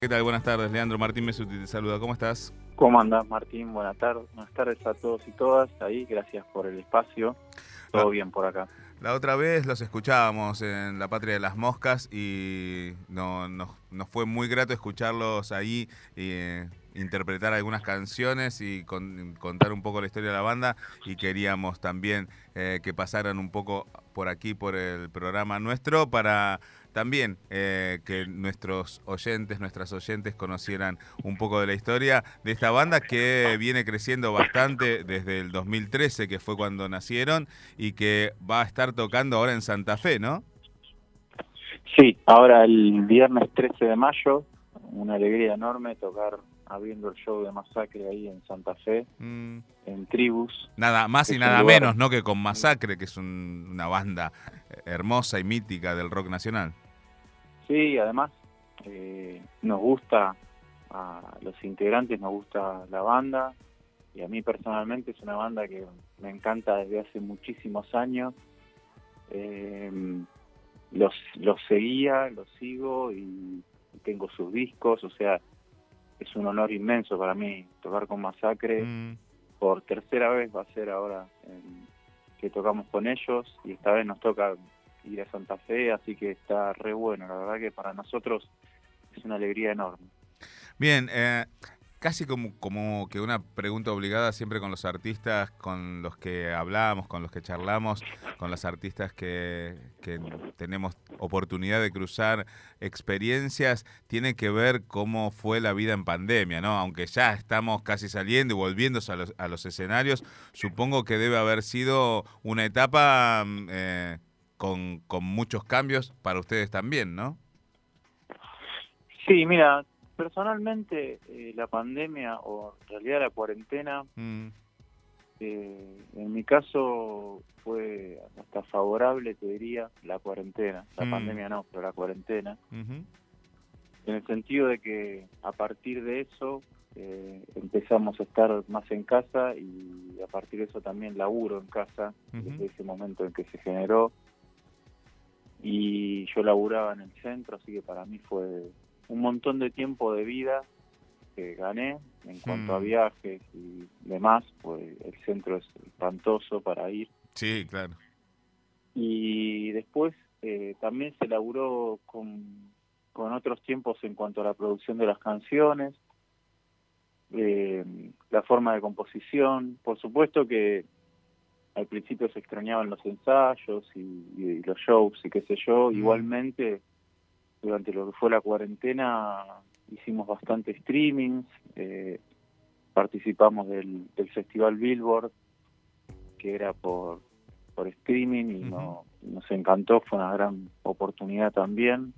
¿Qué tal? Buenas tardes, Leandro Martín Mesuti te saluda. ¿Cómo estás? ¿Cómo andás, Martín? Buenas tardes. Buenas tardes a todos y todas ahí. Gracias por el espacio. Todo Ah. bien por acá. La otra vez los escuchábamos en La Patria de las Moscas y no, nos, nos fue muy grato escucharlos ahí eh, interpretar algunas canciones y con- contar un poco la historia de la banda y queríamos también eh, que pasaran un poco por aquí, por el programa nuestro, para también eh, que nuestros oyentes, nuestras oyentes conocieran un poco de la historia de esta banda que viene creciendo bastante desde el 2013, que fue cuando nacieron, y que va a estar tocando ahora en Santa Fe, ¿no? Sí, ahora el viernes 13 de mayo, una alegría enorme tocar abriendo el show de Masacre ahí en Santa Fe, Mm, en Tribus. nada más y nada lugar- menos, ¿no? Que con Masacre, que es un- una banda eh, hermosa y mítica del rock nacional. Sí, además eh, nos gusta, a los integrantes nos gusta la banda y a mí personalmente es una banda que me encanta desde hace muchísimos años. Eh, los, los seguía, los sigo y tengo sus discos, o sea, es un honor inmenso para mí tocar con Masacre. Mm, Por tercera vez va a ser ahora en- que tocamos con ellos y esta vez nos toca ir a Santa Fe, así que está re bueno. La verdad que para nosotros es una alegría enorme. Bien, eh, casi como, como que una pregunta obligada siempre con los artistas con los que hablamos, con los que charlamos, con los artistas que, que tenemos oportunidad de cruzar experiencias, tiene que ver cómo fue la vida en pandemia, ¿no? Aunque ya estamos casi saliendo y volviendo a los, a los escenarios, supongo que debe haber sido una etapa mm, eh, con, con muchos cambios para ustedes también, ¿no? Sí, mira, personalmente eh, la pandemia o en realidad la cuarentena, Mm, eh, en mi caso fue hasta favorable, te diría, la cuarentena. La Mm. pandemia no, pero la cuarentena. en el sentido de que a partir de eso eh, empezamos a estar más en casa y a partir de eso también laburo en casa desde ese momento en que se generó y yo laburaba en el centro así que para mí fue un montón de tiempo de vida que gané en cuanto a viajes y demás pues el centro es espantoso para ir Sí, claro. y después eh, también se laburó con, con otros tiempos en cuanto a la producción de las canciones, eh, la forma de composición. Por supuesto que al principio se extrañaban los ensayos y, y los shows y qué sé yo. Mm. Igualmente, durante lo que fue la cuarentena, hicimos bastante streamings, eh, participamos del, del Festival Billboard, que era por, por streaming y no- nos encantó, fue una gran oportunidad también.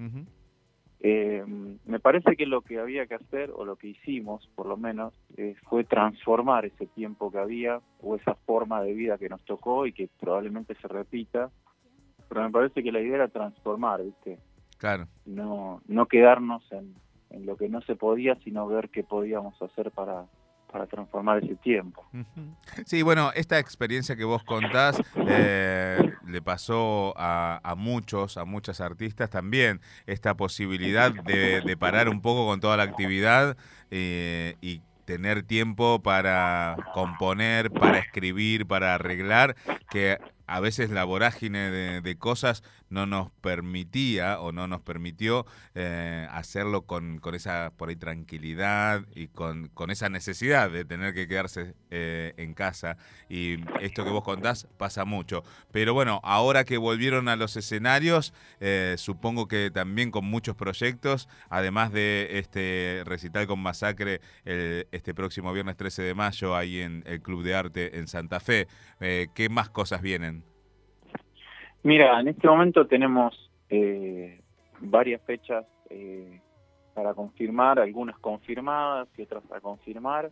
Eh, me parece que lo que había que hacer, o lo que hicimos por lo menos, eh, fue transformar ese tiempo que había, o esa forma de vida que nos tocó y que probablemente se repita. Pero me parece que la idea era transformar, ¿viste? Claro. No, no quedarnos en, en lo que no se podía, sino ver qué podíamos hacer para, para transformar ese tiempo. Sí, bueno, esta experiencia que vos contás eh, le pasó a, a muchos, a muchas artistas también, esta posibilidad de, de parar un poco con toda la actividad eh, y tener tiempo para componer, para escribir, para arreglar, que a veces la vorágine de, cosas no nos permitía o no nos permitió eh, hacerlo con, con esa por ahí tranquilidad y con, con esa necesidad de tener que quedarse eh, en casa. Y esto que vos contás pasa mucho. Pero bueno, ahora que volvieron a los escenarios, eh, supongo que también con muchos proyectos, además de este recital con Masacre el- este próximo viernes 13 de mayo ahí en el Club de Arte en Santa Fe, eh, ¿qué más cosas vienen? Mira, en este momento tenemos eh, varias fechas eh, para confirmar, algunas confirmadas y otras a confirmar.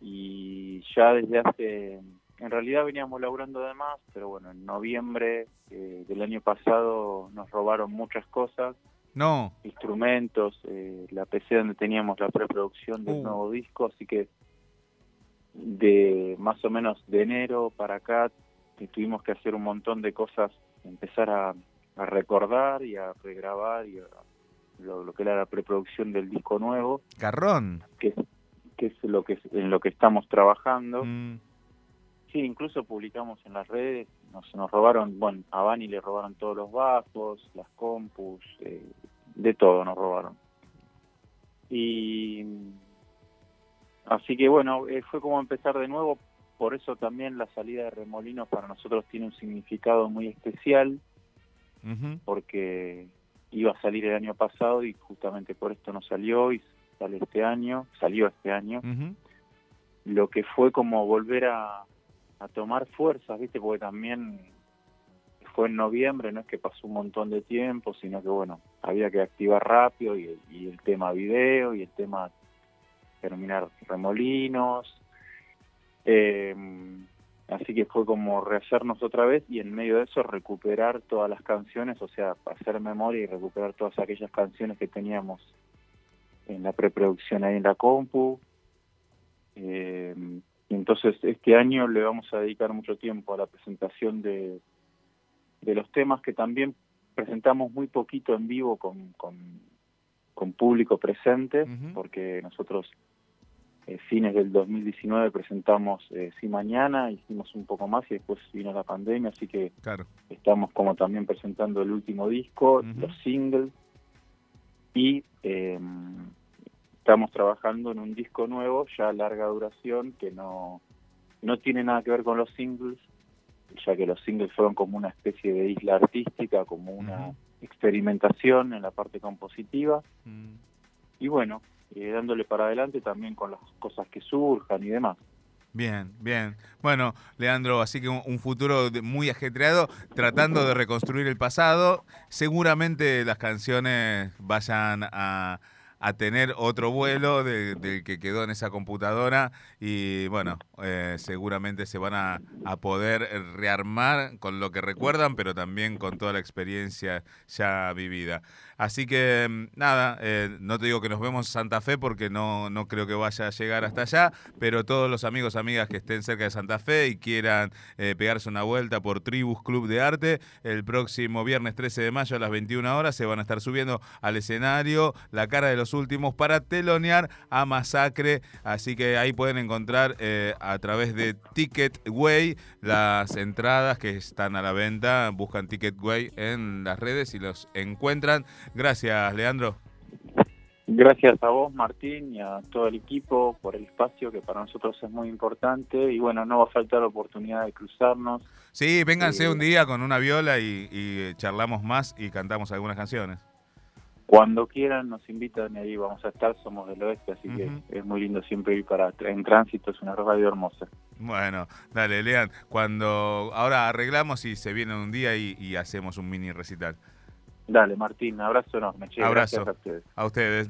Y ya desde hace, en realidad veníamos laburando de más, pero bueno, en noviembre eh, del año pasado nos robaron muchas cosas, No, instrumentos, eh, la PC donde teníamos la preproducción del Uh. nuevo disco, así que de más o menos de enero para acá y tuvimos que hacer un montón de cosas, empezar a, a recordar y a regrabar y a, lo, que era la preproducción del disco nuevo. Carrón. Que, que es lo que en lo que estamos trabajando. Mm. Sí, incluso publicamos en las redes, nos, nos robaron, bueno, a Bani le robaron todos los bajos, las compus, eh, de todo nos robaron. Y así que bueno, eh, fue como empezar de nuevo, por eso también la salida de Remolinos para nosotros tiene un significado muy especial, porque iba a salir el año pasado y justamente por esto no salió y sale este año, salió este año. Lo que fue como volver a, a tomar fuerzas, ¿viste? Porque también fue en noviembre, no es que pasó un montón de tiempo, sino que bueno, había que activar rápido y, el tema video y el tema terminar remolinos. Eh, así que fue como rehacernos otra vez y en medio de eso recuperar todas las canciones, o sea, hacer memoria y recuperar todas aquellas canciones que teníamos en la preproducción ahí en la compu. Eh, y entonces este año le vamos a dedicar mucho tiempo a la presentación de, de los temas que también presentamos muy poquito en vivo con, con, público presente, porque nosotros eh, fines del 2019 presentamos eh, Sí Mañana, hicimos un poco más y después vino la pandemia, así que estamos como también presentando el último disco, los singles, y eh, estamos trabajando en un disco nuevo, ya a larga duración, que no, no tiene nada que ver con los singles, ya que los singles fueron como una especie de isla artística, como una experimentación en la parte compositiva. Mm. Y bueno, eh, dándole para adelante también con las cosas que surjan y demás. Bien, bien. Bueno, Leandro, así que un, futuro muy ajetreado, tratando de reconstruir el pasado. Seguramente las canciones vayan a a tener otro vuelo del que quedó en esa computadora y bueno, eh, seguramente se van a, a, poder rearmar con lo que recuerdan, pero también con toda la experiencia ya vivida. Así que mm, nada, eh, no te digo que nos vemos en Santa Fe porque no, no creo que vaya a llegar hasta allá, pero todos los amigos, amigas que estén cerca de Santa Fe y quieran eh, pegarse una vuelta por Tribus Club de Arte, el próximo viernes 13 de mayo a las 21 horas se van a estar subiendo al escenario la cara de los últimos para telonear a Masacre. Así que ahí pueden encontrar eh, a través de Ticketway las entradas que están a la venta. Buscan Ticketway en las redes y los encuentran. Gracias, Leandro. Gracias a vos, Martín, y a todo el equipo por el espacio que para nosotros es muy importante. Y bueno, no va a faltar la oportunidad de cruzarnos. Sí, vénganse eh, un día con una viola y, charlamos más y cantamos algunas canciones. Cuando quieran nos invitan y ahí vamos a estar, somos del oeste, así que es muy lindo siempre ir para en tránsito, es una radio hermosa. Bueno, dale, Lean, cuando ahora arreglamos y se viene un día y hacemos un mini recital. Dale, Martín, abrazo enorme. abrazo a ustedes. A ustedes.